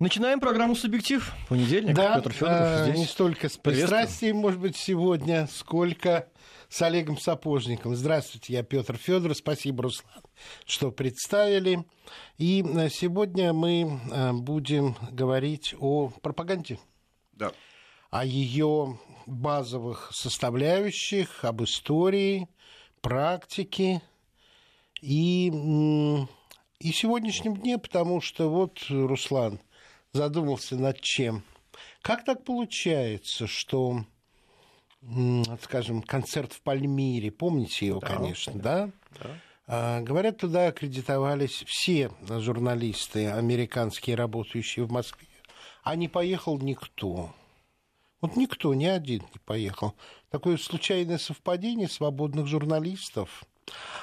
Начинаем программу «Субъектив». Понедельник. Да, Петр Федоров э, здесь. не столько с пристрастием, может быть, сегодня, сколько с Олегом Сапожником. Здравствуйте, я Петр Федоров. Спасибо, Руслан, что представили. И э, сегодня мы э, будем говорить о пропаганде. Да. О ее базовых составляющих, об истории, практике и, и сегодняшнем дне, потому что вот, Руслан, задумался над чем. Как так получается, что, скажем, концерт в Пальмире, помните его, Да, конечно, да? Да. А, Говорят, туда аккредитовались все журналисты американские, работающие в Москве, а не поехал никто. Вот никто, ни один не поехал. Такое случайное совпадение свободных журналистов.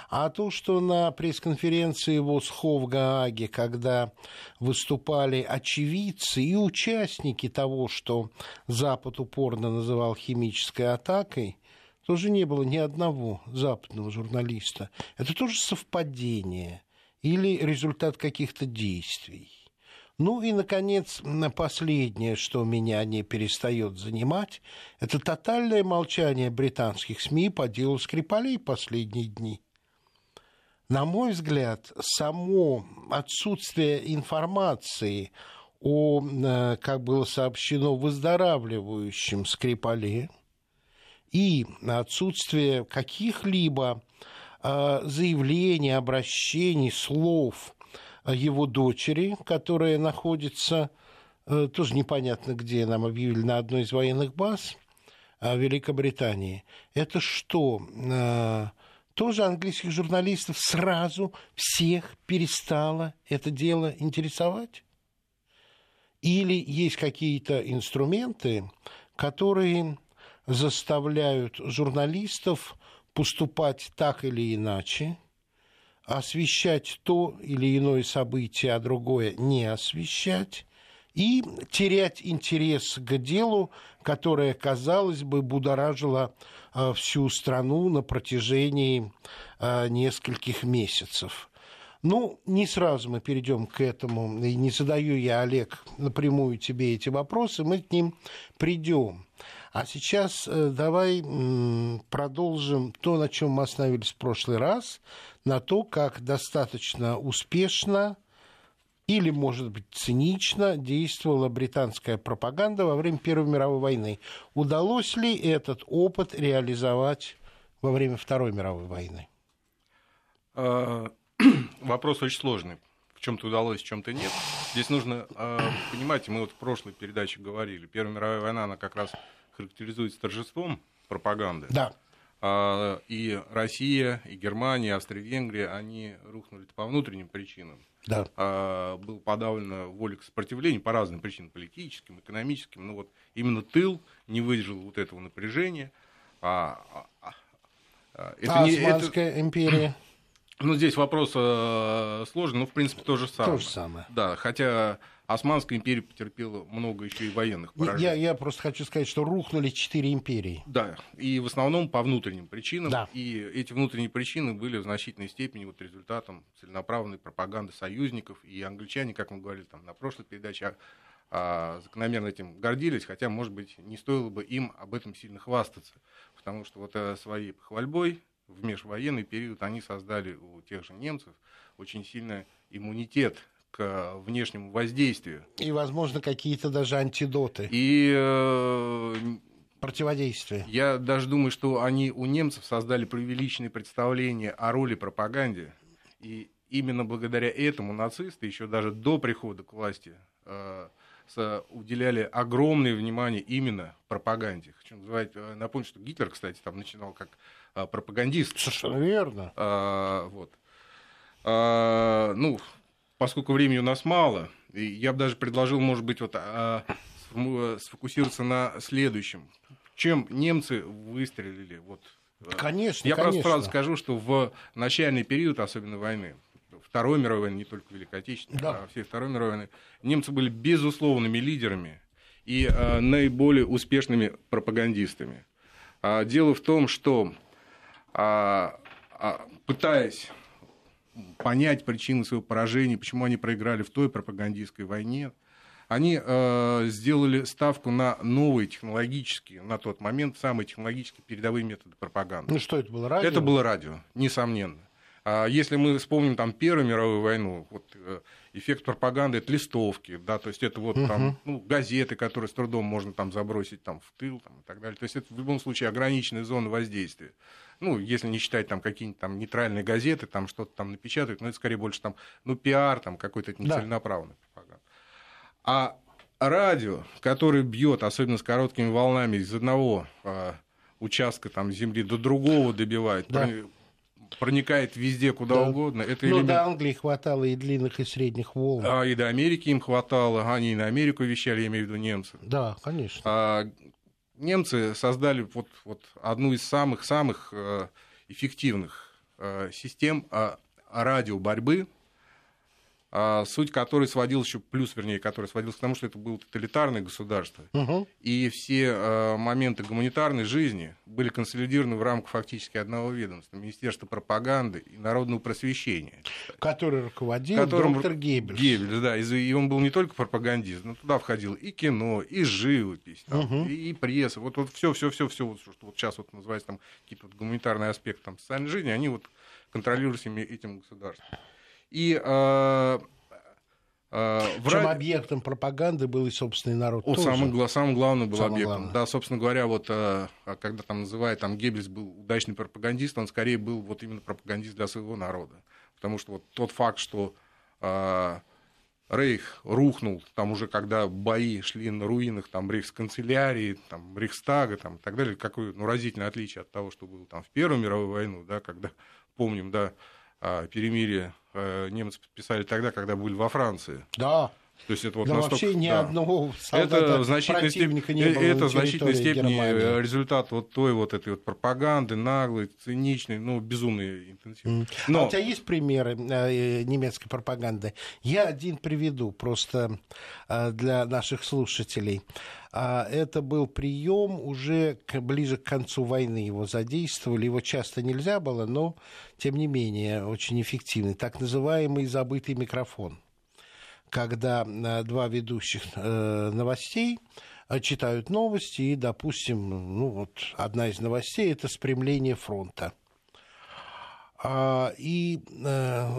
А то, что на пресс-конференции ВОСХО в Гааге, когда выступали очевидцы и участники того, что Запад упорно называл химической атакой, тоже не было ни одного западного журналиста. Это тоже совпадение или результат каких-то действий. Ну и, наконец, последнее, что меня не перестает занимать, это тотальное молчание британских СМИ по делу Скрипалей последние дни. На мой взгляд, само отсутствие информации о, э, как было сообщено, выздоравливающем Скрипале и отсутствие каких-либо э, заявлений, обращений, слов его дочери, которая находится, э, тоже непонятно где, нам объявили, на одной из военных баз э, Великобритании. Это что? Э, Тоже английских журналистов сразу всех перестало это дело интересовать? Или есть какие-то инструменты, которые заставляют журналистов поступать так или иначе, освещать то или иное событие, а другое не освещать, и терять интерес к делу, которое, казалось бы, будоражило э, всю страну на протяжении э, нескольких месяцев. Ну, не сразу мы перейдем к этому, и не задаю я, Олег, напрямую тебе эти вопросы, мы к ним придем. А сейчас э, давай продолжим то, на чем мы остановились в прошлый раз, на то, как достаточно успешно или, может быть, цинично действовала британская пропаганда во время Первой мировой войны. Удалось ли этот опыт реализовать во время Второй мировой войны? А, Вопрос очень сложный. В чем-то удалось, в чем-то нет. Здесь нужно а, понимать, мы вот в прошлой передаче говорили, Первая мировая война, она как раз характеризуется торжеством пропаганды. Да. А, И Россия, и Германия, и Австро-Венгрия, они рухнули по внутренним причинам. Да. А, Было подавлено воля к сопротивлению по разным причинам, политическим, экономическим. Но вот именно тыл не выдержал вот этого напряжения. А, а, а, а, а не- Османская империя? ну, здесь вопрос э, сложный, но, в принципе, то же самое. То же самое. Да, хотя Османская империя потерпела много еще и военных Я, поражений. я просто хочу сказать, что рухнули четыре империи. Да, и в основном по внутренним причинам. Да. И эти внутренние причины были в значительной степени вот результатом целенаправленной пропаганды союзников. И англичане, как мы говорили там, на прошлой передаче, а, а, закономерно этим гордились, хотя, может быть, не стоило бы им об этом сильно хвастаться. Потому что вот э, своей хвальбой в межвоенный период они создали у тех же немцев очень сильный иммунитет к внешнему воздействию. И, возможно, какие-то даже антидоты, И э, противодействия. я даже думаю, что они у немцев создали преувеличенные представления о роли пропаганде. И именно благодаря этому нацисты еще даже до прихода к власти э, с- уделяли огромное внимание именно пропаганде. Хочу назвать, э, напомнить, что Гитлер, кстати, там начинал как э, пропагандист. Совершенно верно. А, вот. А, ну, поскольку времени у нас мало, я бы даже предложил, может быть, вот, а, сфокусироваться на следующем. Чем немцы выстрелили? Вот, а, Конечно, я просто конечно. сразу скажу, что в начальный период, особенно войны, Второй мировой войны, не только Великой Отечественной, Да. а всей Второй мировой войны, немцы были безусловными лидерами и а, наиболее успешными пропагандистами. А, дело в том, что а, а, пытаясь понять причины своего поражения, почему они проиграли в той пропагандистской войне, они э, сделали ставку на новые технологические, на тот момент, самые технологически передовые методы пропаганды. Ну что это было, радио? Это было радио, несомненно. А если мы вспомним там Первую мировую войну, вот, э, эффект пропаганды это листовки, да, то есть это вот uh-huh. там ну, газеты, которые с трудом можно там забросить там в тыл там, и так далее. То есть это в любом случае ограниченная зона воздействия. Ну, если не считать там какие-нибудь там нейтральные газеты, там что-то там напечатают, но это скорее больше там, ну, пиар, там какой-то нецеленаправленный да. пропаганда. А радио, который бьет, особенно с короткими волнами, из одного а, участка там, земли до другого добивает, да проникает везде, куда да. угодно. Это ну, элемент... до Англии хватало и длинных, и средних волн. А, и до Америки им хватало. Они и на Америку вещали, я имею в виду немцы. Да, конечно. А, немцы создали вот, вот одну из самых-самых э, эффективных э, систем а, радиоборьбы а, суть которой сводилась еще, плюс, вернее, который сводился к тому, что это было тоталитарное государство. Угу. И все а, моменты гуманитарной жизни были консолидированы в рамках фактически одного ведомства, Министерства пропаганды и народного просвещения. Который руководил которым... доктор Геббельс. Геббельс, да, и он был не только пропагандист, но туда входил и кино, и живопись, там, угу. и, и пресса, вот, вот все, все, все, все, вот, что вот сейчас вот называется там какие-то вот гуманитарные аспекты там, социальной жизни, они вот контролируются этим государством. И э, э, Причем ради... объектом пропаганды был и собственный народ. О, тоже. Самым, самым главным был самым объектом. Главным. Да, собственно говоря, вот э, когда там называют, там Геббельс был удачный пропагандист, он скорее был вот именно пропагандист для своего народа. Потому что вот тот факт, что э, Рейх рухнул, там уже когда бои шли на руинах там, рейхсканцелярии, там, Рейхстага там, и так далее, какое ну, разительное отличие от того, что было там в Первую мировую войну, да, когда, помним, да, перемирие немцы подписали тогда, когда были во Франции. Да. То есть это вот да настолько, вообще ни да. одного это в значительной степени, не было это в значительной степени Германии. результат вот той вот этой вот пропаганды наглой, циничной, ну безумной интенсивной. Mm. Но... А у тебя есть примеры э, немецкой пропаганды? Я один приведу просто э, для наших слушателей. А это был прием уже к, ближе к концу войны. Его задействовали, его часто нельзя было, но тем не менее очень эффективный. Так называемый забытый микрофон когда э, два ведущих э, новостей э, читают новости, и, допустим, ну вот одна из новостей – это спрямление фронта. А, и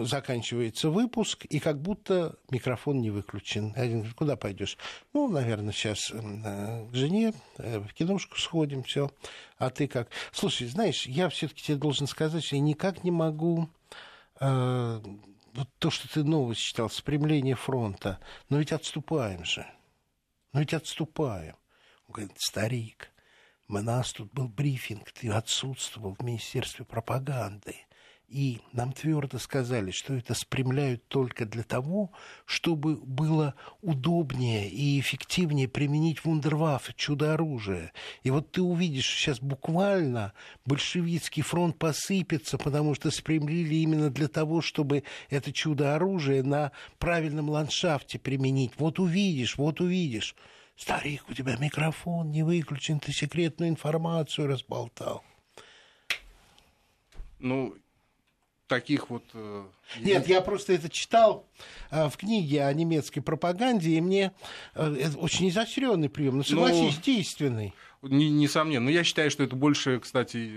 заканчивается выпуск, и как будто микрофон не выключен. Один говорит, куда пойдешь? Ну, наверное, сейчас к жене, в киношку сходим, все. А ты как? Слушай, знаешь, я все-таки тебе должен сказать, что я никак не могу вот то, что ты новость читал, спрямление фронта, но ведь отступаем же. Но ведь отступаем. Он говорит, старик, у нас тут был брифинг, ты отсутствовал в Министерстве пропаганды. И нам твердо сказали, что это спрямляют только для того, чтобы было удобнее и эффективнее применить вундерваффе, чудо-оружие. И вот ты увидишь, сейчас буквально большевистский фронт посыпется, потому что спрямлили именно для того, чтобы это чудо-оружие на правильном ландшафте применить. Вот увидишь, вот увидишь. Старик, у тебя микрофон не выключен, ты секретную информацию разболтал. Ну, таких вот... Э, Нет, я просто это читал э, в книге о немецкой пропаганде, и мне э, это очень изощренный прием, но согласись, ну, действенный. Несомненно. Но я считаю, что это больше, кстати,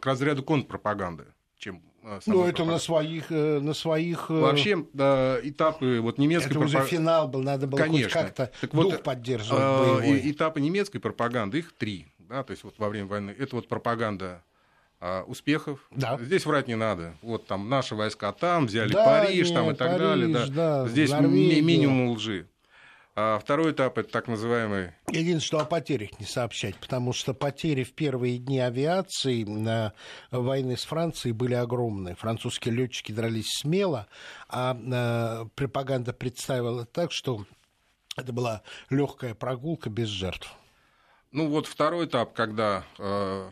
к разряду контрпропаганды, чем ну, это на своих, на своих... Вообще, да, этапы вот немецкой пропаганды... Это пропаг... уже финал был, надо было Конечно. как-то так дух вот, поддерживать боевой. Этапы немецкой пропаганды, их три. Да, то есть вот во время войны. Это вот пропаганда а, успехов. Да. Здесь врать не надо. Вот там наши войска там, взяли да, Париж нет, там, и так Париж, далее. Да. Да, Здесь Норвегия. минимум лжи. А второй этап это так называемый. Единственное, что о потерях не сообщать, потому что потери в первые дни авиации на войны с Францией были огромные. Французские летчики дрались смело, а, а пропаганда представила так, что это была легкая прогулка без жертв. Ну вот второй этап, когда э,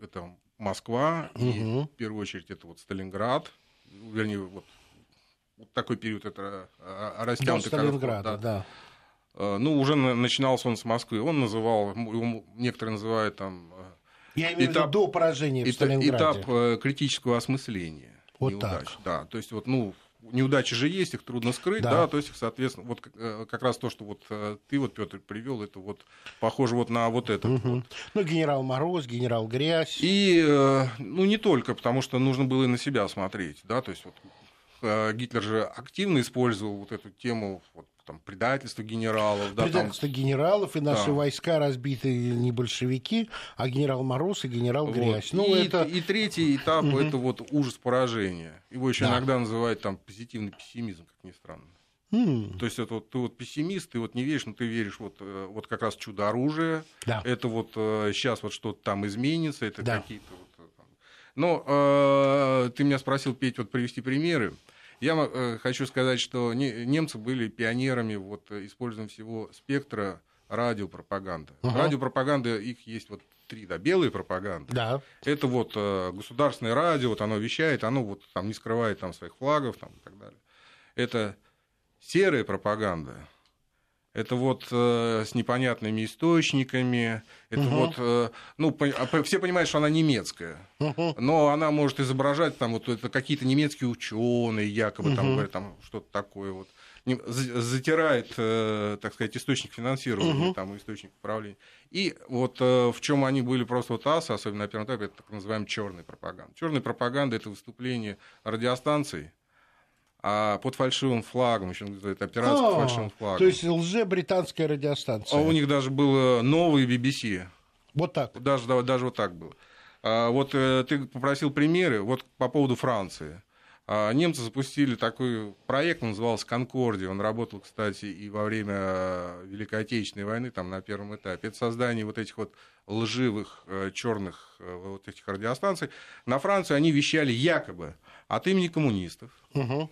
это Москва, угу. и в первую очередь это вот Сталинград, вернее, вот, вот такой период это а, а, растянутый. До Сталинграда, да. да. А, ну, уже начинался он с Москвы. Он называл, некоторые называют там... Я имею этап, в виду до поражения в Сталинграде. Этап э, критического осмысления. Вот неудач. так. Да, то есть вот, ну, неудачи же есть, их трудно скрыть, Да. да, то есть, соответственно, вот как, э, как раз то, что вот э, ты вот, Петр, привел, это вот похоже вот на вот это. Мгм. Ну, генерал Мороз, генерал Грязь. И, э, ну, не только, потому что нужно было и на себя смотреть, да, то есть вот Гитлер же активно использовал вот эту тему вот, там, предательства генералов, да, там, Предательство генералов, и наши Да. войска разбиты не большевики, а генерал Мороз и генерал Вот. Грязь. Ну, и, это... и третий этап это вот ужас поражения. Его еще Да. иногда называют там позитивный пессимизм, как ни странно. М, То есть это вот ты вот пессимист, ты вот не веришь, но ты веришь вот, э, вот как раз чудо оружия. Да. Это вот сейчас вот что-то там изменится, это Да. какие-то вот. э, там. Но э, ты меня спросил, Петь, вот привести примеры. Я э, хочу сказать, что не- немцы были пионерами вот, э, использования всего спектра радиопропаганды. Ага. Радиопропаганда, их есть вот три, да, белые пропаганды. Да. Это вот э, государственное радио, вот оно вещает, оно вот там не скрывает там своих флагов там, и так далее. Это серая пропаганда. Это вот э, с непонятными источниками. Это Мгм. вот, э, ну, по- а по- все понимают, что она немецкая. Мгм. Но она может изображать там вот это какие-то немецкие ученые, якобы там Мгм. говорят там что-то такое вот. Затирает, э, так сказать, источник финансирования, Мгм. там, источник управления. И вот э, в чем они были просто вот асы, особенно на первом этапе, это так называемая черная пропаганда. Черная пропаганда это выступление радиостанций, а под фальшивым флагом, еще называют операция под А, фальшивым флагом. То есть лже-британская радиостанция. А у них даже было новый BBC. Вот так. Даже, да, даже вот так было. А, вот э, ты попросил примеры, вот по поводу Франции. А, немцы запустили такой проект, он назывался «Конкордия». Он работал, кстати, и во время э, Великой Отечественной войны, там, на первом этапе. Это создание вот этих вот лживых черных вот этих радиостанций. На Францию они вещали якобы от имени коммунистов, Мгм.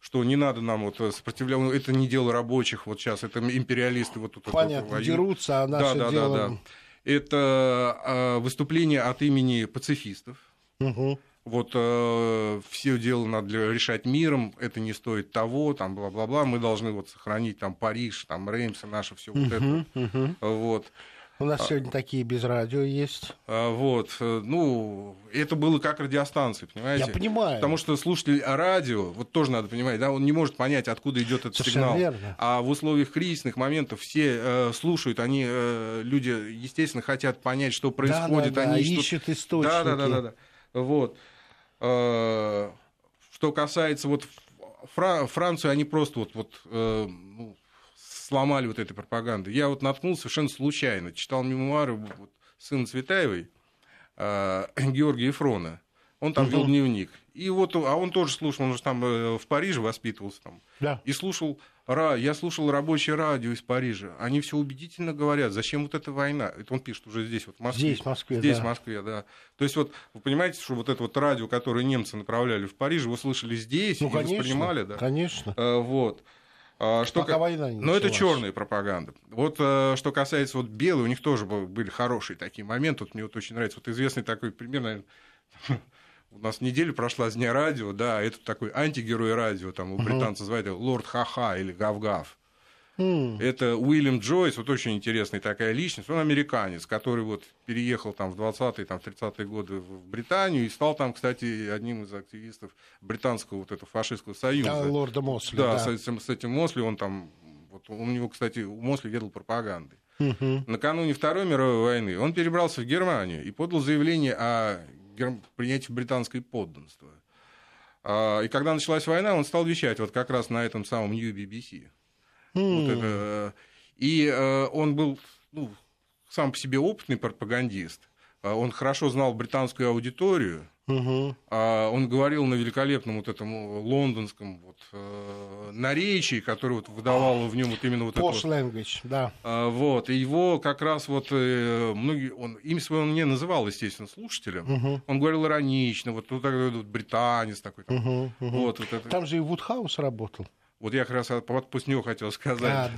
Что не надо нам вот сопротивляться, это не дело рабочих, вот сейчас это империалисты вот тут вот Понятно, воюют. дерутся, а наше да, да, дело... да, да. Это э, выступление от имени пацифистов. Мгм. Вот э, все дело надо решать миром, это не стоит того, там бла-бла-бла. Мы должны вот сохранить там Париж, там Реймс, и наше все вот это. Мгм. Вот. У нас сегодня такие без радио есть. А, Вот, э, ну, это было как радиостанции, понимаете? Я понимаю. Потому что слушатель радио, вот тоже надо понимать, да, он не может понять, откуда идет этот Совершенно сигнал. верно. А в условиях кризисных моментов все э, слушают, они, э, люди, естественно, хотят понять, что происходит. Да, да, да, они что- ищут источники. Да, да, да, да, да. Вот. Э, Что касается вот Фра- Францию, они просто вот, вот э, ну, сломали вот этой пропаганды. Я вот наткнулся совершенно случайно, читал мемуары вот, сына Цветаевой, э, Георгия Ефрона. Он там вел Мгм. дневник. И вот, а он тоже слушал, он же там э, в Париже воспитывался там. Да. И слушал, я слушал рабочее радио из Парижа. Они все убедительно говорят, зачем вот эта война. Это он пишет уже здесь, вот в Москве. Здесь, в Москве, Здесь, да. в Москве, да. То есть вот вы понимаете, что вот это вот радио, которое немцы направляли в Париж, вы слышали здесь Ну, и конечно. воспринимали, да. Конечно. Э, Вот. А, Что Пока ка- война не Но это началась. черная пропаганда. Вот э, что касается вот белой, у них тоже был- были хорошие такие моменты. Вот мне вот очень нравится. Вот известный такой пример, наверное, у нас неделя прошла с дня радио, да, это такой антигерой радио, там у британцев называют его Лорд Ха-Ха или Гав-Гав. М, Это Уильям Джойс, вот очень интересная такая личность. Он американец, который вот переехал там в 20-е, там, в 30-е годы в Британию и стал там, кстати, одним из активистов британского вот этого фашистского союза. Да, лорда Мосли. Да, Да, С, этим, с этим Мосли он там, вот у него, кстати, Мосли ведал пропагандой. Мгм. Накануне Второй мировой войны он перебрался в Германию и подал заявление о гер- принятии британской подданства. А, И когда началась война, он стал вещать вот как раз на этом самом New BBC. Вот это, и э, он был ну, сам по себе опытный пропагандист. А, Он хорошо знал британскую аудиторию. А, Он говорил на великолепном вот этом э, лондонском вот, э, наречии, которое вот выдавало в нем вот именно вот это Posh вот, language, да. а, Вот, и его как раз вот э, многие, он, имя свое он не называл, естественно, слушателям. Мгм, Он говорил иронично, вот, вот вот британец такой. Там, мгм, мгм. вот, вот, это. Там же и Вудхаус работал. Вот я как раз вот после него хотел сказать.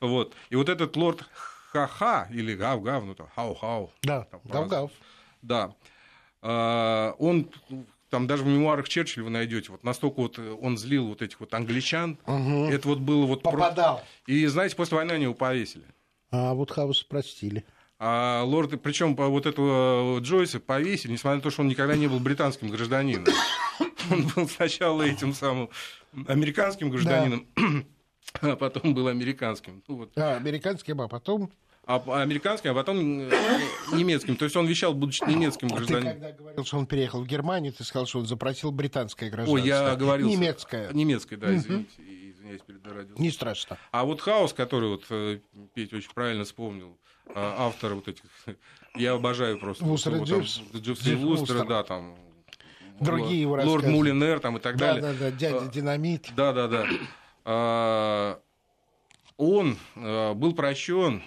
А, Вот. И вот этот лорд Ха-Ха или Гав-Гав, ну там Хау-Хау. да. Гав-Гав. Да. А, Он там даже в мемуарах Черчилля вы найдете, вот настолько вот он злил вот этих вот англичан. Мгм. Это вот было вот... про- Попадал. И знаете, после войны они его повесили. А Вудхаус простили. А лорд, причем вот этого Джойса повесили, несмотря на то, что он никогда не был британским гражданином. Он был сначала этим самым американским гражданином, а потом был американским. Ну, вот. А, американским, а потом а, а американским, а потом э, немецким. То есть он вещал, будучи немецким гражданином. Ты когда говорил, что он переехал в Германию, ты сказал, что он запросил британское гражданство. Ой, я говорил... Немецкое. Немецкое, да, извините. Извиняюсь перед радио. Не страшно. А вот хаос, который вот э, Петя очень правильно вспомнил, а, автор вот этих... Я обожаю просто. Вустер Дживс. Дживс Вустера, да, там... Другие его Лорд Мулинер там и так далее. Да, да, да, дядя Динамит. Да, да, да. А, он э, был прощен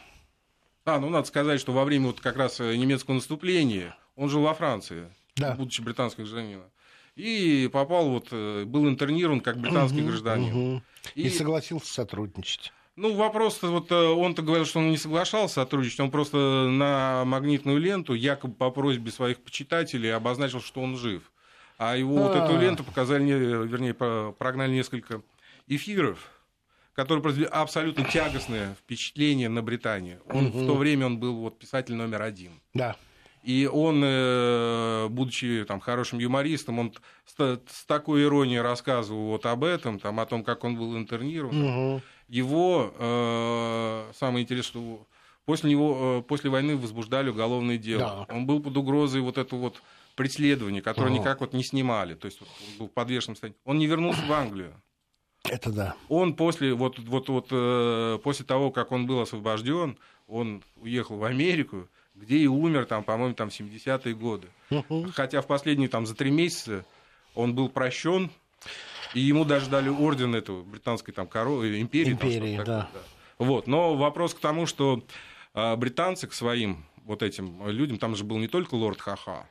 а, ну надо сказать, что во время вот как раз э, немецкого наступления он жил во Франции, да. будучи британским гражданином. И попал, вот, э, был интернирован как британский угу, гражданин. Угу. И... и согласился сотрудничать. Ну, вопрос, вот э, он-то говорил, что он не соглашался сотрудничать, он просто на магнитную ленту, якобы по просьбе своих почитателей, обозначил, что он жив. А его вот эту ленту показали, вернее, прогнали несколько эфиров, который произвели абсолютно тягостное впечатление на Британию. Он, угу. В то время он был вот, писатель номер один. Да. И он, э, будучи там, хорошим юмористом, он с, с такой иронией рассказывал вот об этом, там, о том, как он был интернирован. Угу. Его, э, самое интересное, что после, него, э, после войны возбуждали уголовное дело. Да. Он был под угрозой вот этого вот преследования, которое угу. никак вот не снимали. То есть он был в подвешенном состоянии. Он не вернулся в Англию. Это да. Он после, вот, вот, вот, э, после того, как он был освобожден, он уехал в Америку, где и умер, там, по-моему, там, в 70-е годы. Хотя в последние там, за три месяца он был прощен, и ему даже дали орден этого британской там, коро... Э, империи. Империи, там, да. да. Вот. Но вопрос к тому, что э, британцы к своим вот этим людям, там же был не только лорд Хаха,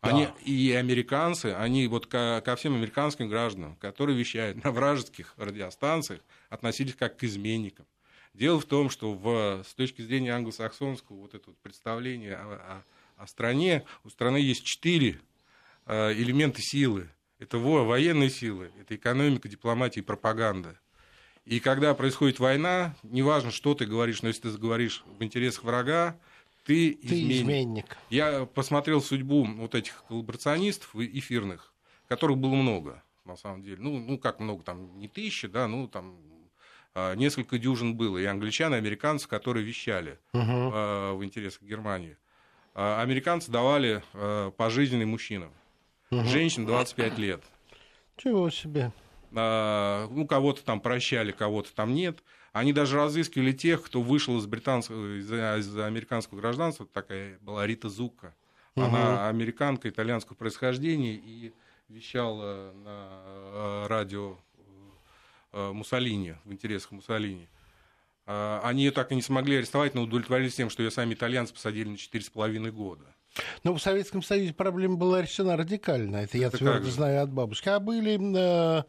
они, да. и американцы, они вот ко, ко всем американским гражданам, которые вещают на вражеских радиостанциях, относились как к изменникам. Дело в том, что в, с точки зрения англосаксонского вот этого представления о, о, о стране, у страны есть четыре э, элемента силы. Это во, военные силы, это экономика, дипломатия и пропаганда. И когда происходит война, неважно, что ты говоришь, но если ты говоришь в интересах врага, ты, ты изменник. изменник. Я посмотрел судьбу вот этих коллаборационистов эфирных, которых было много, на самом деле. Ну, ну как много, там не тысячи, да, ну там а, несколько дюжин было. И англичан, и американцы, которые вещали угу. в интересах Германии. А, американцы давали пожизненный мужчинам. Угу. Женщин 25 лет. Чего себе. Ну, кого-то там прощали, кого-то там нет. Они даже разыскивали тех, кто вышел из британского, из, из американского гражданства. Такая была Рита Зука. Угу. Она американка итальянского происхождения и вещала на э, радио э, Муссолини, в интересах Муссолини. А, они ее так и не смогли арестовать, но удовлетворились тем, что ее сами итальянцы посадили на 4,5 года. Но в Советском Союзе проблема была решена радикально. Это я твердо знаю от бабушки. А были э,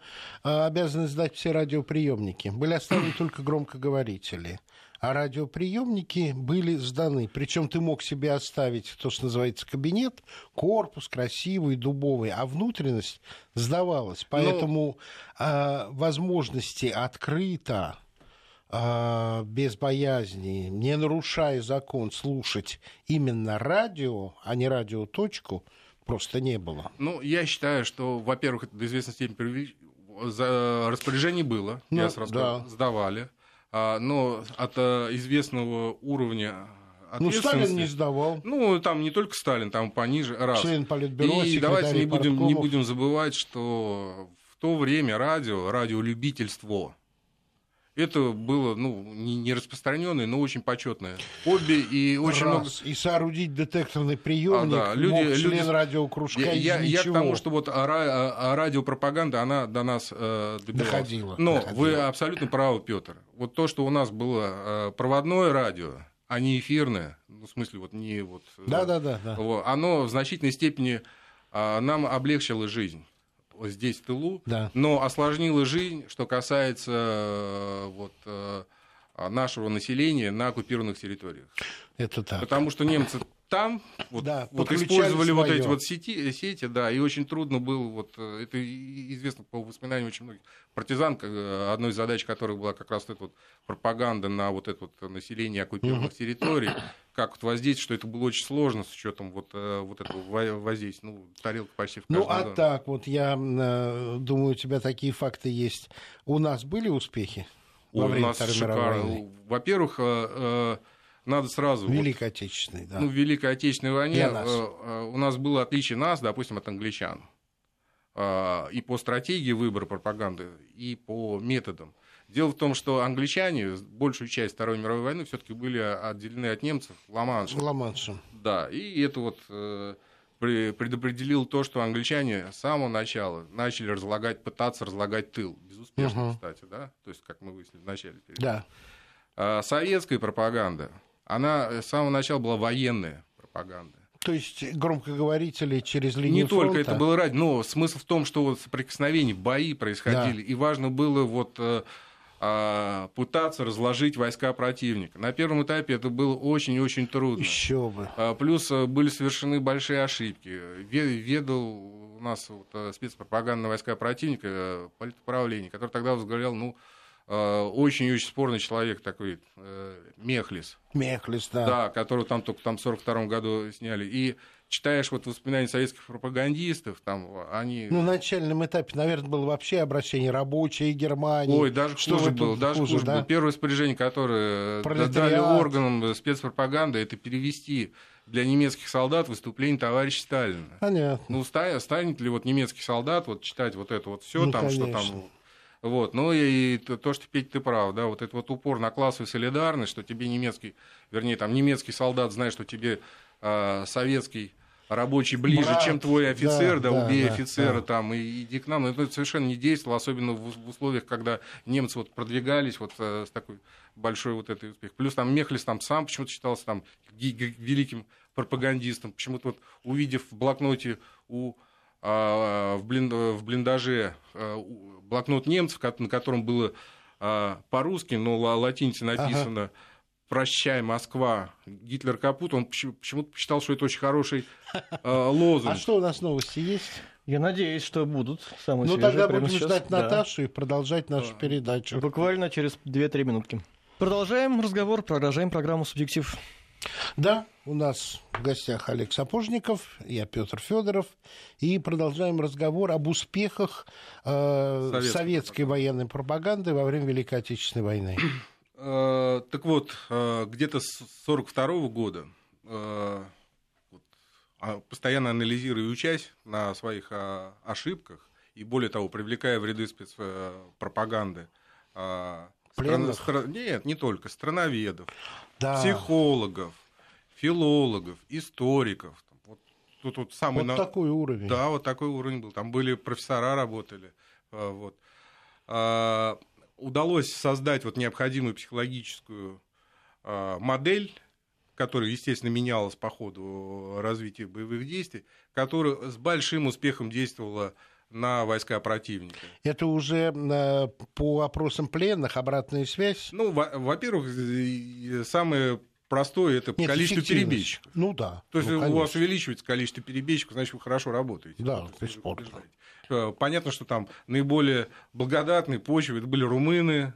э, обязаны сдать все радиоприемники. Были оставлены только громкоговорители. А радиоприемники были сданы. Причем ты мог себе оставить то, что называется кабинет, корпус красивый, дубовый, а внутренность сдавалась. Поэтому Но... э, возможности открыто а, без боязни, не нарушая закон, слушать именно радио, а не радиоточку, просто не было. Ну, я считаю, что, во-первых, это до известной степени распоряжение было, ну, я сразу да. сдавали, а, но от а, известного уровня ну, Сталин не сдавал. Ну, там не только Сталин, там пониже, раз. Член Политбюро, И давайте не будем, не будем забывать, что в то время радио, радиолюбительство, это было ну, не распространенное, но очень почетное хобби. И очень Раз. много... И соорудить детекторный приемник а, да. люди, мог член люди... радиокружка я, я, я к тому, что вот а, а, радиопропаганда, она до нас э, добиралась. Доходила. Но доходила. вы абсолютно правы, Петр. Вот то, что у нас было э, проводное радио, а не эфирное, ну, в смысле, вот не вот... Да, да, да. да. Вот, оно в значительной степени э, нам облегчило жизнь здесь, в тылу, да. но осложнило жизнь, что касается э, вот, э, нашего населения на оккупированных территориях. Это так. Потому что немцы там вот, Да, вот использовали вот своё. эти вот сети, сети, да, и очень трудно было, вот, э, это известно по воспоминаниям очень многих партизан, э, одной из задач которых была как раз вот эта вот пропаганда на вот это вот население оккупированных территорий, как вот воздействие, что это было очень сложно с учетом вот, э, вот этого во- воздействия, ну, тарелка почти в Ну, каждом а доме. так вот, я э, думаю, у тебя такие факты есть. У нас были успехи во Ой, у время нас Второй мировой шикарно. Во-первых, э, э, надо сразу... вот, Великой Отечественной, да. Ну, в Великой Отечественной войне Для нас. э, э, у нас было отличие нас, допустим, от англичан. Э, И по стратегии выбора пропаганды, и по методам. Дело в том, что англичане большую часть Второй мировой войны все-таки были отделены от немцев Ла-Маншем. Ла-Маншем. Да, и это вот э, предопределило то, что англичане с самого начала начали разлагать, пытаться разлагать тыл. Безуспешно, Мгм. кстати, да? То есть, как мы выяснили в начале. Да. А советская пропаганда, она с самого начала была военная пропаганда. То есть громкоговорители через линию Не только фронта. это было ради, но смысл в том, что вот соприкосновения, бои происходили, и важно было вот э, а, пытаться разложить войска противника. На первом этапе это было очень и очень трудно. Еще бы. А, Плюс э, были совершены большие ошибки. Ве- Ведал у нас вот, э, спецпропагандные войска противника, э, политуправление, который тогда возглавлял, ну, э, очень и очень спорный человек такой, э, Мехлис. Мехлис, да. Да, которого там только там в 42 году сняли. И читаешь вот воспоминания советских пропагандистов, там они... Ну, на начальном этапе, наверное, было вообще обращение рабочие Германии. Ой, даже Что хуже было, даже хуже, хуже да? было. Первое распоряжение, которое э, Пролетариат. дали органам спецпропаганды, это перевести для немецких солдат выступление товарища Сталина. Понятно. Ну, ста- станет ли вот немецкий солдат вот читать вот это вот все Ну, там, что конечно. там. Вот, ну и то, то, что Петь, ты прав, да, вот это вот упор на классовую солидарность, что тебе немецкий, вернее, там немецкий солдат знает, что тебе а, советский рабочий ближе, Брат, чем твой офицер, да, да, да, убей да, офицера да. там и иди к нам. Но это совершенно не действовало, особенно в, в условиях, когда немцы вот продвигались вот э, с такой большой вот этой успех. Плюс там Мехлис там сам почему-то считался там великим пропагандистом. Почему-то вот увидев в блокноте у в, блин- в блиндаже а, блокнот немцев, на котором было а, по-русски, но ла- латиницей написано «Прощай, Москва, Гитлер капут», он почему- почему-то посчитал, что это очень хороший а, лозунг. А что у нас новости есть? Я надеюсь, что будут самые Ну, свежие тогда прямо будем сейчас. ждать Да. Наташу и продолжать нашу Да. передачу. Буквально через 2-3 минутки. Продолжаем разговор, продолжаем программу «Субъектив». Да, у нас в гостях Олег Сапожников, я Петр Федоров, и продолжаем разговор об успехах э, Советской советской военной пропаганды во время Великой Отечественной войны. Э, Так вот, э, где-то с 1942 года, э, а, постоянно анализируя и учась на своих а, ошибках, и более того, привлекая в ряды спецпропаганды а, Пленных? страна- стра- Нет, не только, страноведов, Да. психологов, филологов, историков. Вот тут вот самый... Вот на- такой уровень. да, вот такой уровень был. Там были профессора работали. а, Вот. А, Удалось создать вот необходимую психологическую а, модель, которая, естественно, менялась по ходу развития боевых действий, которая с большим успехом действовала на войска противника. Это уже э, по опросам пленных обратная связь. Ну, во- во-первых, э, самое простое это Нет, количество перебежчиков. Ну да. То есть ну, у вас увеличивается количество перебежчиков, значит, вы хорошо работаете. Да, Вот, бесспорно. убеждаете. Э, Понятно, что там наиболее благодатные почвы это были румыны,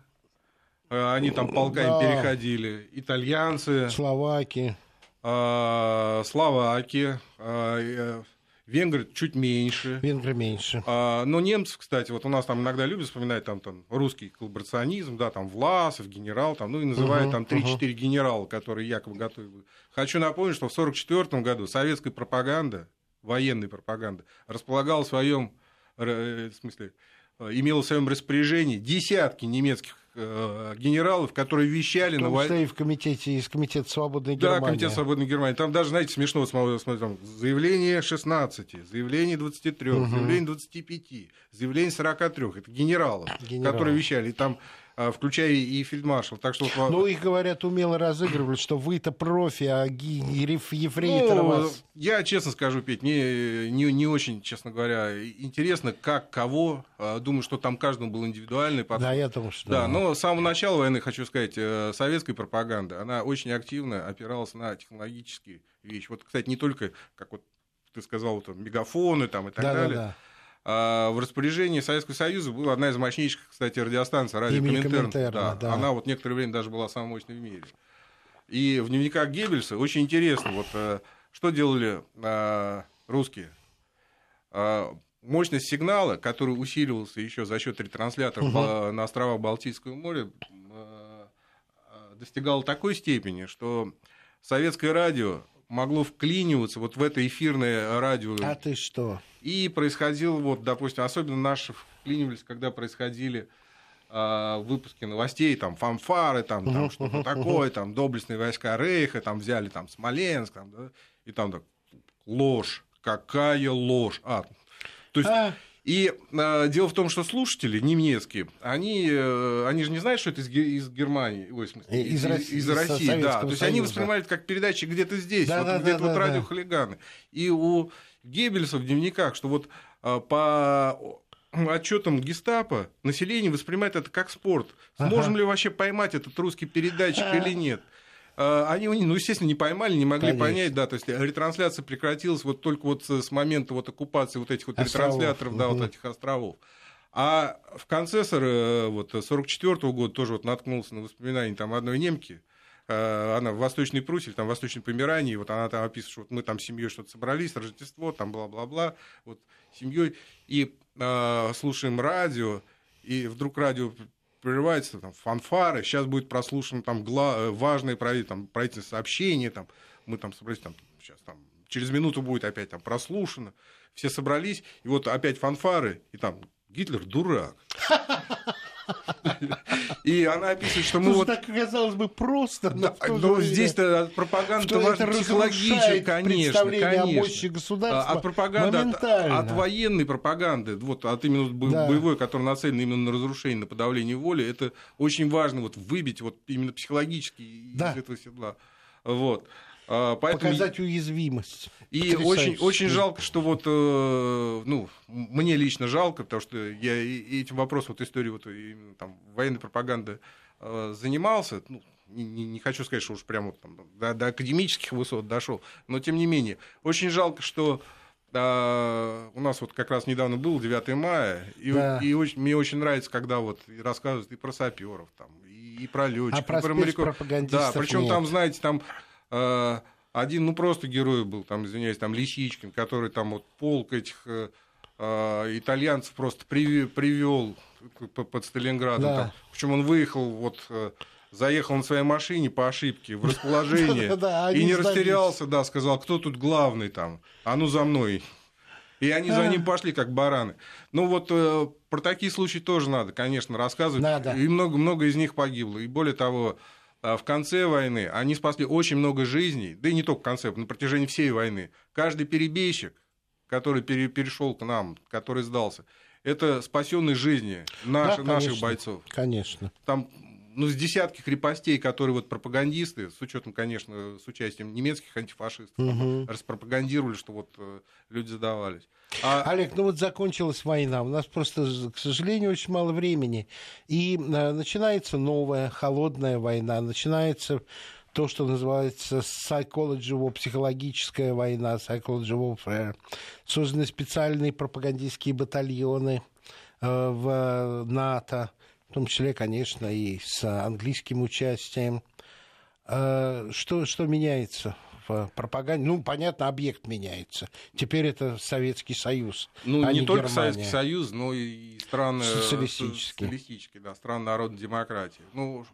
э, они там полками Да. переходили, итальянцы, Словаки. э, словаки, э, э, венгры чуть меньше. Венгры меньше. А, Но немцы, кстати, вот у нас там иногда любят вспоминать там, там русский коллаборационизм, да, там Власов, генерал, там, ну и называют Мгм, там 3-4 генерала, которые якобы готовы. Хочу напомнить, что в 1944 году советская пропаганда, военная пропаганда, располагала в своем, э, в смысле, э, имела в своем распоряжении десятки немецких э, генералов, которые вещали на том вой- числе и в комитете, из комитета свободной да, Германии. Комитет свободной Германии. Там даже, знаете, смешно, смотрю, смотрю, там, заявление 16, заявление 23, Мгм. заявление 25, заявление 43. Это генералов, Генералов. которые вещали. И там включая и фельдмаршал. Так что, ну, их, говорят, умело разыгрывали, что вы-то профи, а ефрейтор ну, вас... Я честно скажу, Петь, мне не, не очень, честно говоря, интересно, как, кого. А, думаю, что там каждому был индивидуальный подход. Да, я думаю, что... Да, но с самого начала войны, хочу сказать, э, советская пропаганда, она очень активно опиралась на технологические вещи. Вот, кстати, не только, как вот ты сказал, вот, мегафоны там и так да, далее. Да, да а, в распоряжении Советского Союза была одна из мощнейших, кстати, радиостанций, радио Коминтерн. Да, да. Она вот некоторое время даже была самой мощной в мире. И в дневниках Геббельса очень интересно, вот э, что делали а, русские. А, мощность сигнала, который усиливался еще за счет ретрансляторов угу. на островах Балтийского моря, достигал такой степени, что советское радио могло вклиниваться вот в это эфирное радио. А ты что? И происходило, вот, допустим, особенно наши вклинивались, когда происходили э, выпуски новостей, там, фанфары, там, там что-то такое, там, доблестные войска Рейха, там, взяли, там, Смоленск, там, да, и там так, ложь, какая ложь. А, то есть... А и э, дело в том, что слушатели немецкие, они, э, они же не знают, что это из, из Германии, ой, в смысле, из, из, России, из России да. То есть Союза. они воспринимают как передачи где-то здесь, да, вот, да, где-то да, вот да, радиохулиганы. И у Геббельса в дневниках, что вот э, по отчетам гестапо население воспринимает это как спорт. Сможем ага. ли вообще поймать этот русский передатчик а. или нет? А, они, ну, естественно, не поймали, не могли Конечно. понять, да, то есть ретрансляция прекратилась вот только вот с момента вот оккупации вот этих вот островов. ретрансляторов, да, угу. вот этих островов. А в конце вот, 44 -го года тоже вот наткнулся на воспоминания там одной немки, э, она в Восточной Пруссии, там в Восточной Померании, вот она там описывает, что вот мы там с семьей что-то собрались, Рождество, там бла-бла-бла, вот семьей, и э, слушаем радио, и вдруг радио прерывается, там, фанфары, сейчас будет прослушано там гла- э, важное там, правительственное сообщение, там, мы там собрались, там, сейчас там, через минуту будет опять там прослушано, все собрались, и вот опять фанфары, и там Гитлер дурак. И она описывает, что мы вот... так казалось бы просто. Да, но здесь-то пропаганда важна психологически, конечно, конечно. а пропаганда от, от военной пропаганды, вот от именно боевой, которая нацелена именно на разрушение, на подавление воли, это очень важно вот выбить вот именно психологически из этого седла. Вот. А, поэтому... Показать уязвимость. И очень, очень жалко, что вот, э, ну, мне лично жалко, потому что я этим вопросом, вот истории вот, там, военной пропаганды э, занимался, ну, не, не, не хочу сказать, что уж прямо там, до, до академических высот дошел, но тем не менее, очень жалко, что а, у нас вот как раз недавно был 9 мая, и, да. и очень, мне очень нравится, когда вот рассказывают и про саперов, там, и, и про летчиков, а про, про моряков. Да, причем там, знаете, там один, ну, просто герой был, там, извиняюсь, там, Лисичкин, который там вот полк этих э, э итальянцев просто привел под Сталинградом. Да. Причем он выехал, вот, э, заехал на своей машине по ошибке в расположение и не растерялся, да, сказал, кто тут главный там, а ну за мной. И они за ним пошли, как бараны. Ну вот э, про такие случаи тоже надо, конечно, рассказывать. Надо. И много-много из них погибло. И более того, а в конце войны они спасли очень много жизней, да и не только в конце, на протяжении всей войны. Каждый перебежчик, который перешел к нам, который сдался, это спасенные жизни наш, да, наших бойцов. Конечно. Там ну, с десятки крепостей, которые вот пропагандисты, с учетом, конечно, с участием немецких антифашистов, угу. распропагандировали, что вот э, люди задавались. А... Олег, ну вот закончилась война, у нас просто, к сожалению, очень мало времени. И э, начинается новая холодная война, начинается то, что называется psychology war, психологическая война, psychology warfare. Созданы специальные пропагандистские батальоны э, в НАТО, в том числе, конечно, и с английским участием. Э, что, что меняется в пропаганде. Ну, понятно, объект меняется. Теперь это Советский Союз. Ну, а не, не только Германия. Советский Союз, но и страны социалистические. социалистические да, страны народной демократии. Ну,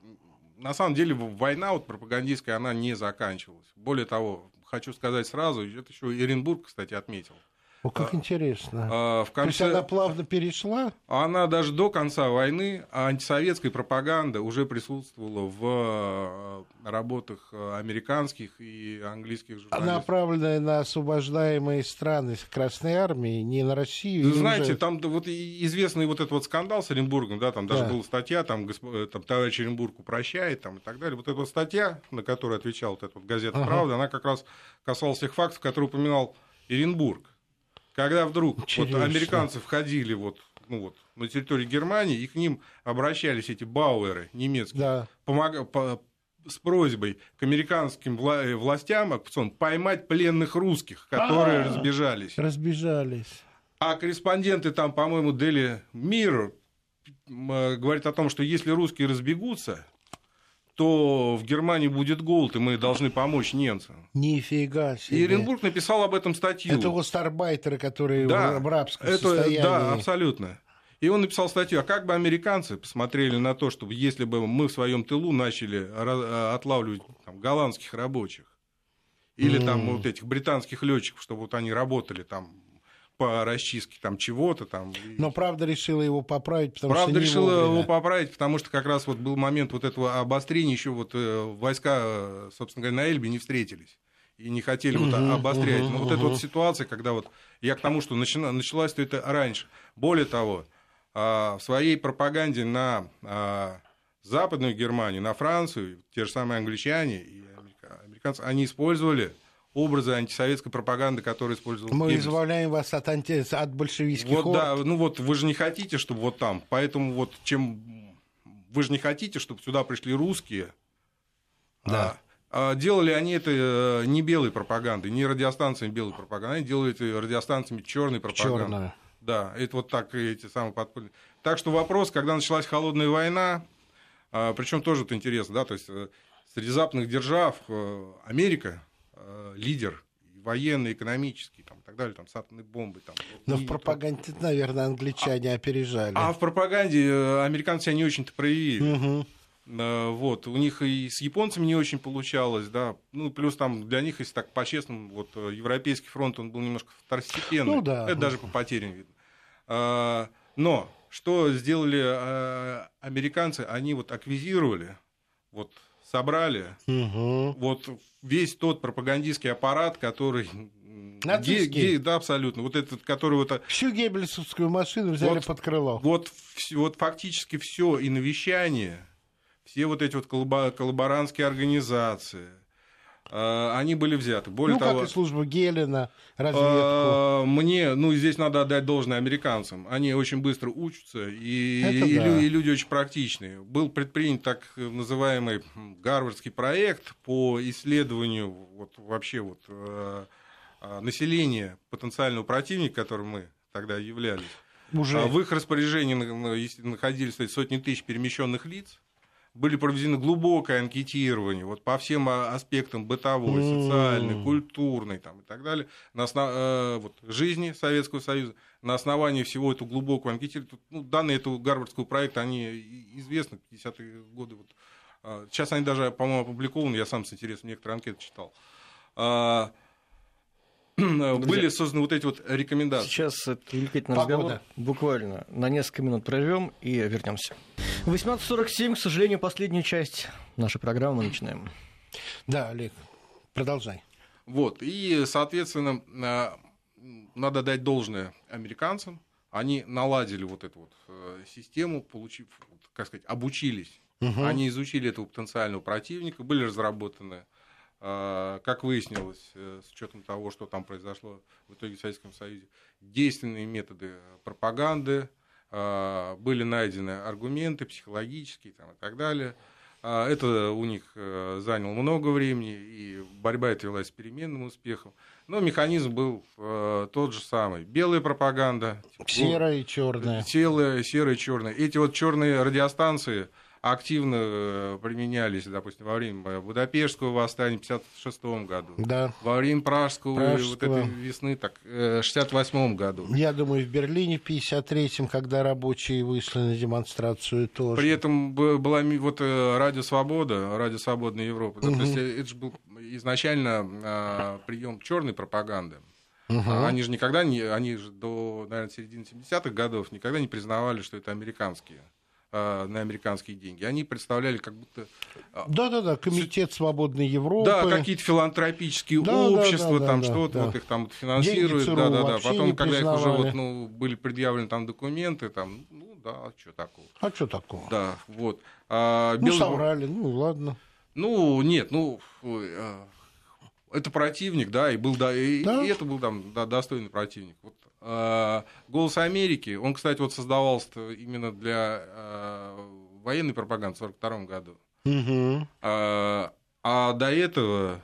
на самом деле, война вот пропагандистская, она не заканчивалась. Более того, хочу сказать сразу, это еще Иренбург, кстати, отметил. О, как а, интересно. А, в конце... То есть она плавно перешла? Она даже до конца войны, антисоветская пропаганда уже присутствовала в работах э, американских и английских журналистов. Направленная на освобождаемые страны Красной Армии, не на Россию. Вы знаете, уже... там вот известный вот этот вот скандал с Оренбургом, да, там даже да. была статья, там, госп... там товарищ Оренбург упрощает, там и так далее. Вот эта вот статья, на которую отвечал вот эта вот газета ага. «Правда», она как раз касалась тех фактов, которые упоминал Оренбург. Когда вдруг вот американцы входили вот ну вот, на территории Германии, и к ним обращались эти бауэры немецкие, да. помог, по, с просьбой к американским вла- э, властям оккупационным поймать пленных русских, которые А-а-а, разбежались. Разбежались. А корреспонденты там, по-моему, Дели Мир э, говорит о том, что если русские разбегутся, то в Германии будет голод, и мы должны помочь немцам. Нифига себе. И Оренбург написал об этом статью. Это гастарбайтеры, которые да, в рабском это, состоянии. Да, абсолютно. И он написал статью, а как бы американцы посмотрели на то, чтобы если бы мы в своем тылу начали отлавливать там, голландских рабочих, или mm. там вот этих британских летчиков, чтобы вот они работали там по расчистке там чего-то там. Но правда решила его поправить, потому правда что решила вовремя. его поправить, потому что как раз вот был момент вот этого обострения, еще вот э, войска, э, собственно говоря, на Эльбе не встретились и не хотели вот обострять. Но вот эта вот ситуация, когда вот я к тому, что началась то это раньше. Более того, а, в своей пропаганде на а, Западную Германию, на Францию, те же самые англичане и американцы, они использовали образы антисоветской пропаганды, которые использовал Мы Геббельс. избавляем вас от, анти... от большевистских Вот, орд. да, ну вот вы же не хотите, чтобы вот там, поэтому вот чем... Вы же не хотите, чтобы сюда пришли русские. Да. А, делали они это э, не белой пропагандой, не радиостанциями белой пропаганды, они делали это радиостанциями черной пропаганды. Черная. Да, это вот так эти самые подпольные. Так что вопрос, когда началась холодная война, а, причем тоже это интересно, да, то есть э, среди западных держав э, Америка Э, лидер военный, экономический, там, и так далее, там, с атомной бомбой. Там, Но в пропаганде, там... наверное, англичане а, опережали. А в пропаганде э, американцы не очень-то проявили. Угу. Вот, у них и с японцами не очень получалось, да, ну, плюс там для них, если так по-честному, вот, Европейский фронт, он был немножко второстепенный, ну, да. это даже по потерям видно. Но что сделали американцы, они вот аквизировали, вот, собрали, угу. вот весь тот пропагандистский аппарат, который Ге, ге, да, абсолютно. Вот этот, который вот... Всю геббельсовскую машину взяли вот, под крыло. Вот, вот фактически все и навещание, все вот эти вот коллаборантские организации, они были взяты. Более ну, того, как и служба Гелена, разведку. А, мне, ну, здесь надо отдать должное американцам. Они очень быстро учатся, и, и, да. и люди очень практичные. Был предпринят так называемый гарвардский проект по исследованию вот, вообще вот, э, а, населения потенциального противника, которым мы тогда являлись. Уже. В их распоряжении находились сотни тысяч перемещенных лиц были проведены глубокое анкетирование вот по всем а, аспектам бытовой, социальной, культурной там, и так далее, на основ... э, вот, жизни Советского Союза. На основании всего этого глубокого анкетирования, ну, данные этого гарвардского проекта, они известны, 50-е годы. Вот, э, сейчас они даже, по-моему, опубликованы, я сам с интересом некоторые анкеты читал. Э, были созданы вот эти вот рекомендации. Сейчас этот Погода. разговор буквально на несколько минут прервем и вернемся. 18.47, к сожалению, последняя часть нашей программы мы начинаем. Да, Олег, продолжай. Вот, и, соответственно, э, надо дать должное американцам. Они наладили вот эту вот э, систему, получив, как сказать, обучились. Угу. Они изучили этого потенциального противника, были разработаны а, как выяснилось, э, с учетом того, что там произошло в итоге в Советском Союзе, действенные методы пропаганды, были найдены аргументы психологические там, и так далее. А, это у них э, заняло много времени, и борьба эта велась с переменным успехом. Но механизм был э, тот же самый. Белая пропаганда. Серая и черная. Серая, серая и черная. Эти вот черные радиостанции, активно э, применялись, допустим, во время Будапештского восстания в 1956 году, да. во время Пражского, Пражского. вот этой весны, так, э, в 1968 году. Я думаю, в Берлине в 1953, когда рабочие вышли на демонстрацию тоже. При этом была вот э, Радио Свобода, Радио Свободная Европа. Угу. То есть это же был изначально а, прием черной пропаганды. Угу. Они же никогда не, они же до, наверное, середины 70-х годов никогда не признавали, что это американские э, на американские деньги. Они представляли как будто... Да-да-да, Комитет Свободной Европы. Да, какие-то филантропические да, общества, да, да, там да, что-то да. вот их там финансируют. Да-да-да. Потом, когда их уже вот, ну, были предъявлены там документы, там, ну да, а что такого? А что такого? Да, вот. А, ну, Бел... соврали, ну ладно. Ну, нет, ну, а, это противник, да, и был, да, и, да. и это был там да, достойный противник. Вот, Голос Америки, он, кстати, вот создавался именно для э, военной пропаганды в 1942 году. Угу. А, а до этого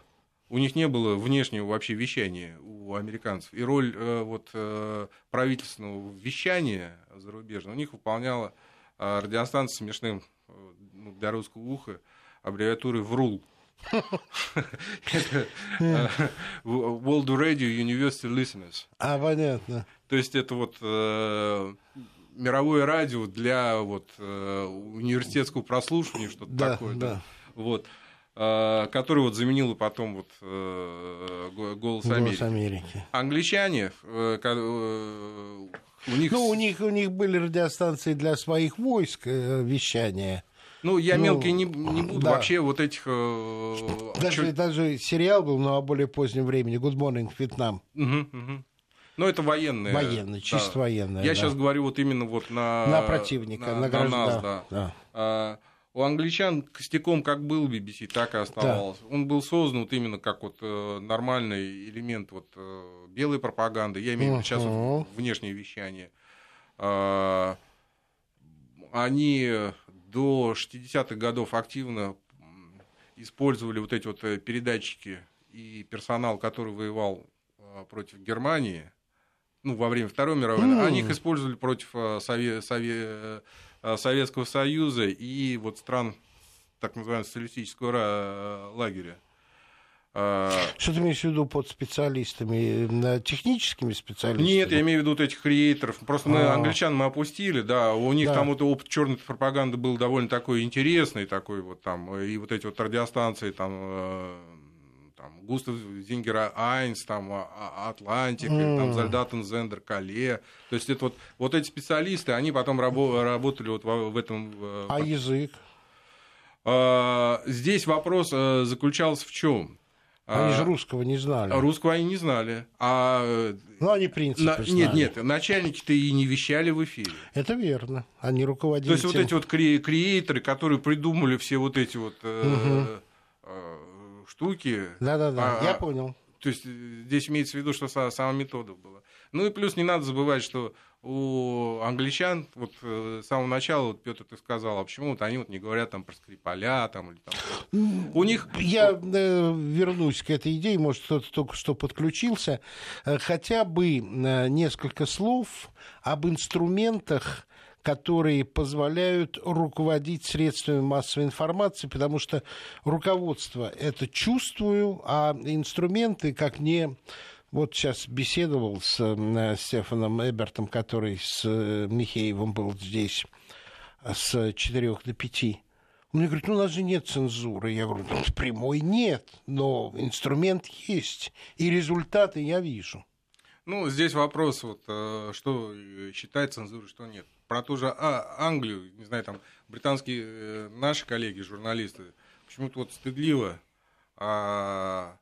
у них не было внешнего вообще вещания у американцев. И роль э, вот, э, правительственного вещания зарубежного у них выполняла э, радиостанция смешным э, ну, для русского уха аббревиатурой ВРУЛ. Э, World Radio University Listeners. А, понятно. То есть это вот э, мировое радио для вот э, университетского прослушивания, что-то да, такое. Да. Вот который вот заменил потом вот голос, голос Америки. Америки. Англичане, у них... Ну, у них, у них были радиостанции для своих войск вещания. Ну, я ну, мелкий не, не буду да. вообще вот этих... Э, даже, чё... даже сериал был, но о более позднем времени. Good Morning, Вьетнам. Угу, угу. Ну, это военные. Военные, чисто да. военные. Я да. сейчас говорю вот именно вот на... На противника, на, на, граждан. на нас, да. да. А, у англичан костяком как был BBC, так и оставался. Да. Он был создан вот именно как вот э, нормальный элемент вот э, белой пропаганды. Я имею в виду сейчас вот внешнее вещание. А, они до 60-х годов активно использовали вот эти вот э, передатчики и персонал, который воевал э, против Германии, ну, во время Второй мировой mm. они их использовали против э, Сове... Сове... Советского Союза и вот стран так называемого социалистического лагеря. А, Что ты имеешь в виду под специалистами? Техническими специалистами? Нет, я имею в виду вот этих креаторов. Просто мы, а. англичан мы опустили, да, у них да. там вот опыт черной пропаганды был довольно такой интересный, такой вот там, и вот эти вот радиостанции там, э, там Gustav Siegfried Eins, там а, Atlantik, mm. там Soldatensender Calais. То есть это вот, вот эти специалисты, они потом рабо- работали вот в, в этом... А язык? Здесь вопрос э, заключался в чем? Они же русского не знали. Русского они не знали. А... Ну, они принципы на... Нет, нет, начальники-то и не вещали в эфире. Это верно. Они руководили. То есть, тем... вот эти вот кре... креаторы, которые придумали все вот эти вот угу. э, штуки. Да-да-да, а... я понял. То есть, здесь имеется в виду, что сама метода была. Ну и плюс не надо забывать, что у англичан вот э, с самого начала, вот Петр ты сказал, а почему вот они вот не говорят там про Скрипаля там или там... У них... Я э, вернусь к этой идее, может, кто-то только что подключился. Э, хотя бы э, несколько слов об инструментах, которые позволяют руководить средствами массовой информации, потому что руководство это чувствую, а инструменты, как не вот сейчас беседовал с э, Стефаном Эбертом, который с э, Михеевым был здесь с 4 до 5. Он мне говорит, ну у нас же нет цензуры. Я говорю, ну, прямой нет, но инструмент есть, и результаты я вижу. Ну, здесь вопрос, вот, э, что считать цензурой, что нет. Про ту же а, Англию, не знаю, там, британские наши коллеги, журналисты, почему-то вот стыдливо а,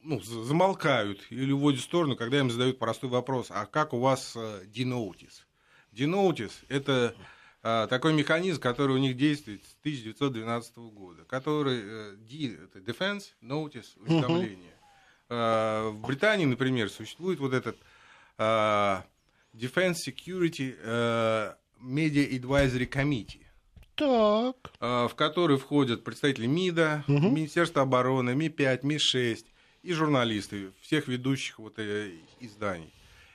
ну, замолкают или уводят в сторону, когда им задают простой вопрос, а как у вас диноутис? Э, диноутис – это а, такой механизм, который у них действует с 1912 года, который э, это Defense Notice уведомление. Uh-huh. В Британии, например, существует вот этот Defense Security Media Advisory Committee. Так. В который входят представители МИДа, угу. Министерства обороны, Ми-5, Ми-6, и журналисты всех ведущих вот, э, изданий.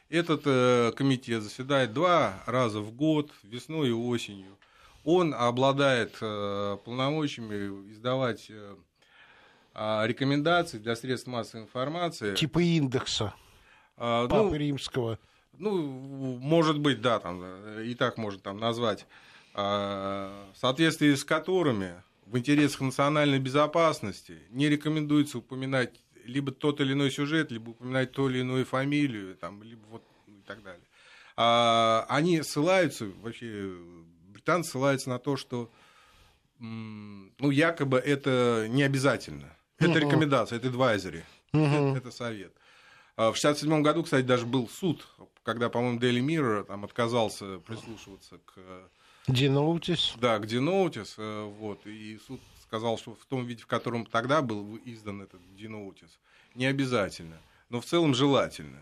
Этот э, комитет заседает два раза в год, весной и осенью. Он обладает э, полномочиями издавать э, рекомендации для средств массовой информации. Типа индекса э, Папы ну, Римского. Ну, может быть, да, там, и так можно там назвать. Э, в соответствии с которыми в интересах национальной безопасности не рекомендуется упоминать либо тот или иной сюжет, либо упоминать ту или иную фамилию, там, либо вот и так далее. А, они ссылаются, вообще британцы ссылаются на то, что ну, якобы это не обязательно. Это рекомендация, это advisory, это, это совет. А в 1967 году, кстати, даже был суд, когда, по-моему, Daily Mirror там отказался прислушиваться к... Диноутис. Да, к Диноутис, вот, и суд сказал, что в том виде, в котором тогда был издан этот Диноутис, не обязательно, но в целом желательно.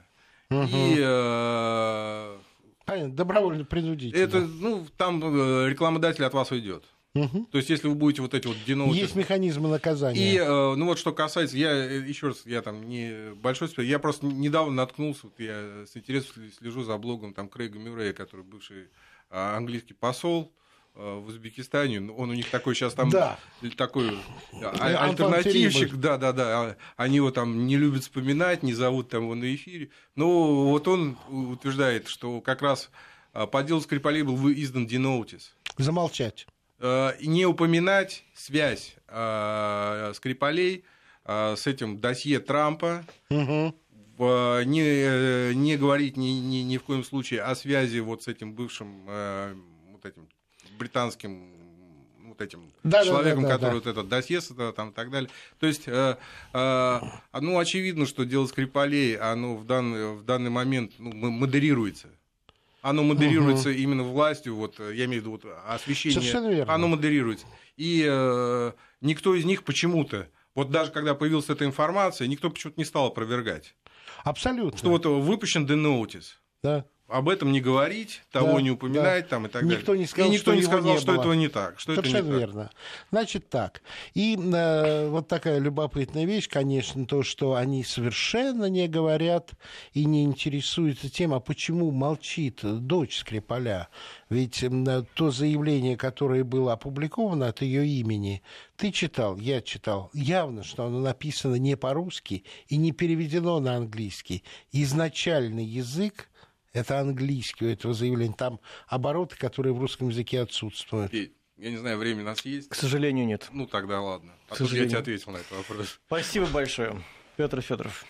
Угу. И э, Понятно, добровольно принудительно. Это, ну, там э, рекламодатель от вас уйдет. Угу. То есть, если вы будете вот эти вот диноуты... Есть механизмы наказания. И, э, ну вот, что касается, я э, еще раз, я там не большой спец, я просто недавно наткнулся, вот я с интересом слежу за блогом там Крейга Мюррея, который бывший а, английский посол, в Узбекистане, он у них такой сейчас там да. такой а, альтернативщик, да, да, да, они его там не любят вспоминать, не зовут там его на эфире, но вот он утверждает, что как раз а, по делу Скрипалей был издан Динотис. Замолчать. Э, не упоминать связь э, Скрипалей э, с этим досье Трампа, угу. не, не говорить ни, ни, ни в коем случае о связи вот с этим бывшим вот этим британским вот этим да, человеком, да, да, который да. вот этот досье там и так далее. То есть, э, э, ну, очевидно, что дело Скрипалей, оно в данный, в данный момент ну, модерируется оно модерируется угу. именно властью, вот я имею в виду вот, освещение, оно модерируется. И э, никто из них почему-то, вот даже когда появилась эта информация, никто почему-то не стал опровергать. Абсолютно. Что вот выпущен The Notice. Да об этом не говорить, того да, не упоминать да. там и так никто далее. Не сказал, и никто что не сказал, не что было. этого не так. Что Совершенно это не верно. Так. Значит так. И э, вот такая любопытная вещь, конечно, то, что они совершенно не говорят и не интересуются тем, а почему молчит дочь Скрипаля. Ведь э, то заявление, которое было опубликовано от ее имени, ты читал, я читал, явно, что оно написано не по-русски и не переведено на английский. Изначальный язык это английский у этого заявления. Там обороты, которые в русском языке отсутствуют. Я не знаю, время у нас есть? К сожалению, нет. Ну, тогда ладно. А К сожалению. я тебе ответил на этот вопрос. Спасибо большое. Петр Федоров.